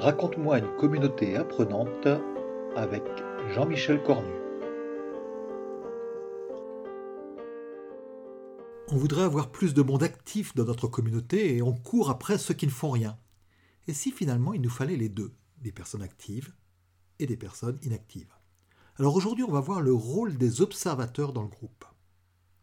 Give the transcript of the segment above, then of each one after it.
Raconte-moi une communauté apprenante avec Jean-Michel Cornu. On voudrait avoir plus de monde actif dans notre communauté et on court après ceux qui ne font rien. Et si finalement il nous fallait les deux, des personnes actives et des personnes inactives? Alors aujourd'hui on va voir le rôle des observateurs dans le groupe.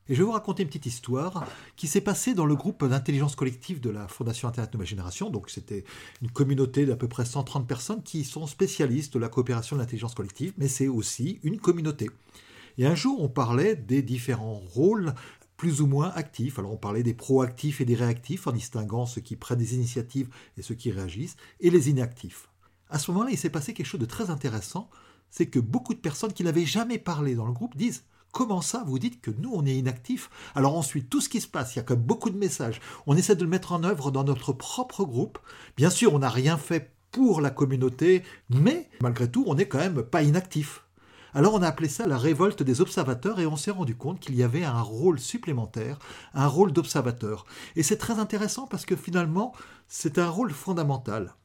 Et je vais vous raconter une petite histoire qui s'est passée dans le groupe d'intelligence collective de la Fondation Internet de ma génération. Donc c'était une communauté d'à peu près 130 personnes qui sont spécialistes de la coopération de l'intelligence collective, mais c'est aussi une communauté. Et un jour, on parlait des différents rôles plus ou moins actifs. Alors on parlait des proactifs et des réactifs en distinguant ceux qui prennent des initiatives et ceux qui réagissent, et les inactifs. À ce moment-là, il s'est passé quelque chose de très intéressant, c'est que beaucoup de personnes qui n'avaient jamais parlé dans le groupe disent Comment ça, vous dites que nous, on est inactifs? Alors ensuite, tout ce qui se passe, il y a comme beaucoup de messages. On essaie de le mettre en œuvre dans notre propre groupe. Bien sûr, on n'a rien fait pour la communauté, mais malgré tout, on n'est quand même pas inactif. Alors on a appelé ça la révolte des observateurs et on s'est rendu compte qu'il y avait un rôle supplémentaire, un rôle d'observateur. Et c'est très intéressant parce que finalement, c'est un rôle fondamental.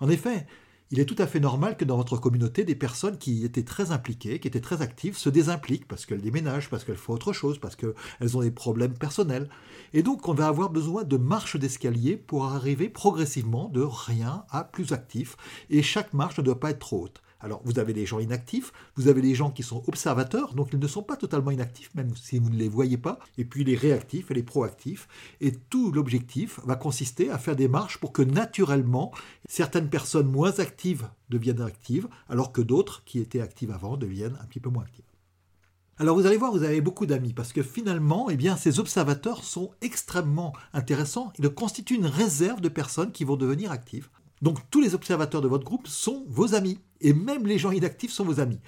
En effet, il est tout à fait normal que dans votre communauté, des personnes qui étaient très impliquées, qui étaient très actives, se désimpliquent parce qu'elles déménagent, parce qu'elles font autre chose, parce qu'elles ont des problèmes personnels. Et donc, on va avoir besoin de marches d'escalier pour arriver progressivement de rien à plus actif. Et chaque marche ne doit pas être trop haute. Alors, vous avez les gens inactifs, vous avez les gens qui sont observateurs, donc ils ne sont pas totalement inactifs, même si vous ne les voyez pas, et puis les réactifs et les proactifs. Et tout l'objectif va consister à faire des marches pour que naturellement, certaines personnes moins actives deviennent actives, alors que d'autres qui étaient actives avant deviennent un petit peu moins actives. Alors vous allez voir, vous avez beaucoup d'amis, parce que finalement, eh bien, ces observateurs sont extrêmement intéressants. Ils constituent une réserve de personnes qui vont devenir actives. Donc tous les observateurs de votre groupe sont vos amis, et même les gens inactifs sont vos amis.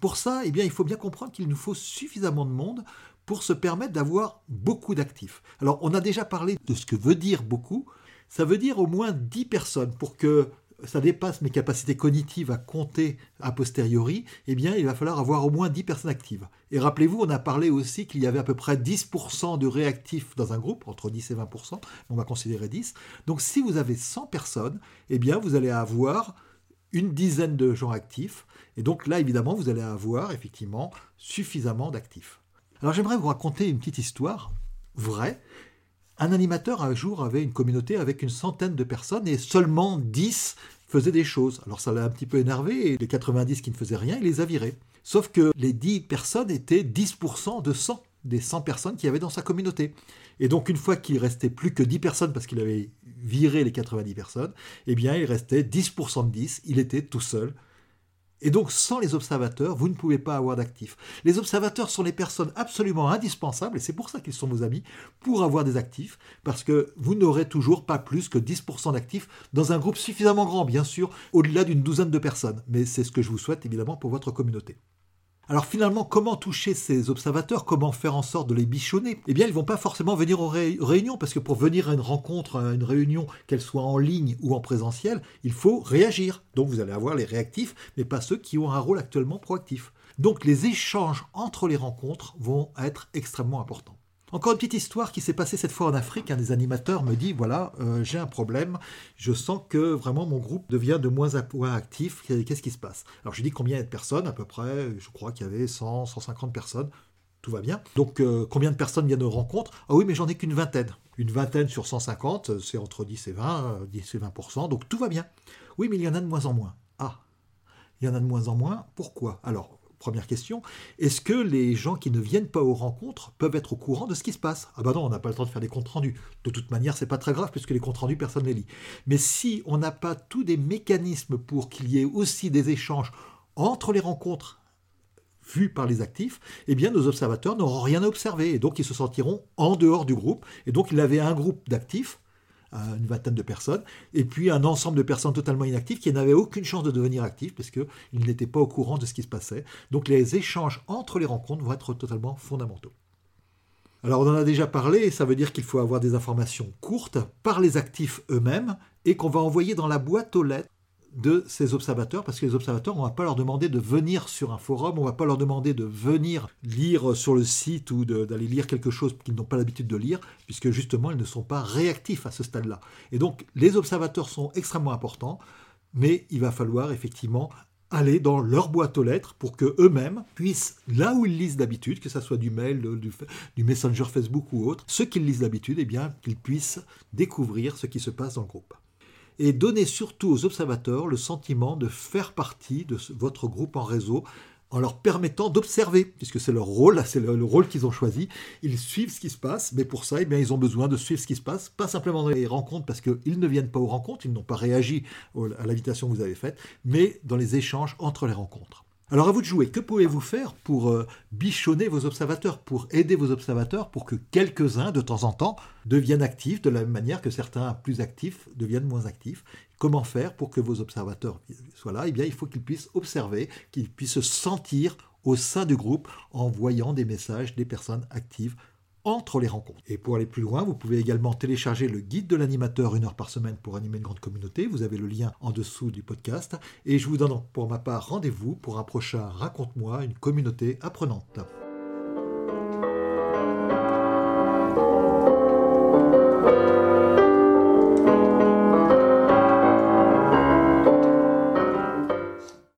Pour ça, eh bien, il faut bien comprendre qu'il nous faut suffisamment de monde pour se permettre d'avoir beaucoup d'actifs. Alors on a déjà parlé de ce que veut dire beaucoup. Ça veut dire au moins 10 personnes pour que ça dépasse mes capacités cognitives à compter a posteriori, eh bien, il va falloir avoir au moins 10 personnes actives. Et rappelez-vous, on a parlé aussi qu'il y avait à peu près 10% de réactifs dans un groupe, entre 10 et 20%, on va considérer 10. Donc si vous avez 100 personnes, eh bien, vous allez avoir une dizaine de gens actifs. Et donc là, évidemment, vous allez avoir effectivement suffisamment d'actifs. Alors j'aimerais vous raconter une petite histoire vraie un animateur un jour avait une communauté avec une centaine de personnes et seulement 10 faisaient des choses. Alors ça l'a un petit peu énervé et les 90 qui ne faisaient rien, il les a virés. Sauf que les 10 personnes étaient 10% de 100 des 100 personnes qu'il y avait dans sa communauté. Et donc une fois qu'il restait plus que 10 personnes parce qu'il avait viré les 90 personnes, eh bien il restait 10% de 10, il était tout seul et donc, sans les observateurs, vous ne pouvez pas avoir d'actifs. Les observateurs sont les personnes absolument indispensables, et c'est pour ça qu'ils sont vos amis, pour avoir des actifs, parce que vous n'aurez toujours pas plus que 10% d'actifs dans un groupe suffisamment grand, bien sûr, au-delà d'une douzaine de personnes. Mais c'est ce que je vous souhaite, évidemment, pour votre communauté. Alors finalement, comment toucher ces observateurs? Comment faire en sorte de les bichonner? Eh bien, ils ne vont pas forcément venir aux réunions, parce que pour venir à une rencontre, à une réunion, qu'elle soit en ligne ou en présentiel, il faut réagir. Donc vous allez avoir les réactifs, mais pas ceux qui ont un rôle actuellement proactif. Donc les échanges entre les rencontres vont être extrêmement importants. Encore une petite histoire qui s'est passée cette fois en Afrique. Un des animateurs me dit voilà, euh, j'ai un problème. Je sens que vraiment mon groupe devient de moins en moins actif. Qu'est-ce qui se passe? Alors je lui dis combien il y a de personnes À peu près, je crois qu'il y avait 100, 150 personnes. Tout va bien. Donc euh, combien de personnes viennent aux rencontres? Ah oui, mais j'en ai qu'une vingtaine. Une vingtaine sur 150, c'est entre 10 et 20, 10 et 20 Donc tout va bien. Oui, mais il y en a de moins en moins. Ah, il y en a de moins en moins. Pourquoi? Alors Première question, est-ce que les gens qui ne viennent pas aux rencontres peuvent être au courant de ce qui se passe? Ah bah non, on n'a pas le temps de faire des comptes rendus. De toute manière, c'est pas très grave puisque les comptes rendus, personne ne les lit. Mais si on n'a pas tous des mécanismes pour qu'il y ait aussi des échanges entre les rencontres vues par les actifs, eh bien nos observateurs n'auront rien à observer et donc ils se sentiront en dehors du groupe. Et donc il avait un groupe d'actifs une vingtaine de personnes, et puis un ensemble de personnes totalement inactives qui n'avaient aucune chance de devenir actifs parce qu'ils n'étaient pas au courant de ce qui se passait. Donc les échanges entre les rencontres vont être totalement fondamentaux. Alors on en a déjà parlé, ça veut dire qu'il faut avoir des informations courtes par les actifs eux-mêmes et qu'on va envoyer dans la boîte aux lettres de ces observateurs, parce que les observateurs, on ne va pas leur demander de venir sur un forum, on ne va pas leur demander de venir lire sur le site ou d'aller lire quelque chose qu'ils n'ont pas l'habitude de lire, puisque justement, ils ne sont pas réactifs à ce stade-là. Et donc, les observateurs sont extrêmement importants. mais il va falloir effectivement aller dans leur boîte aux lettres pour que eux-mêmes puissent, là où ils lisent d'habitude, que ce soit du mail, du, du, Messenger Facebook ou autre, ce qu'ils lisent d'habitude, eh bien, qu'ils puissent découvrir ce qui se passe dans le groupe. Et donner surtout aux observateurs le sentiment de faire partie de votre groupe en réseau en leur permettant d'observer, puisque c'est leur rôle, c'est le, rôle qu'ils ont choisi. Ils suivent ce qui se passe, mais pour ça, eh ils ont besoin de suivre ce qui se passe, pas simplement dans les rencontres, parce qu'ils ne viennent pas aux rencontres, ils n'ont pas réagi à l'invitation que vous avez faite, mais dans les échanges entre les rencontres. Alors à vous de jouer, que pouvez-vous faire pour euh, bichonner vos observateurs, pour aider vos observateurs, pour que quelques-uns, de temps en temps, deviennent actifs, de la même manière que certains plus actifs deviennent moins actifs? Comment faire pour que vos observateurs soient là? Eh bien, il faut qu'ils puissent observer, qu'ils puissent se sentir au sein du groupe en voyant des messages des personnes actives entre les rencontres. Et pour aller plus loin, vous pouvez également télécharger le guide de l'animateur une heure par semaine pour animer une grande communauté. Vous avez le lien en dessous du podcast. Et je vous donne pour ma part rendez-vous pour un prochain Raconte-moi une communauté apprenante.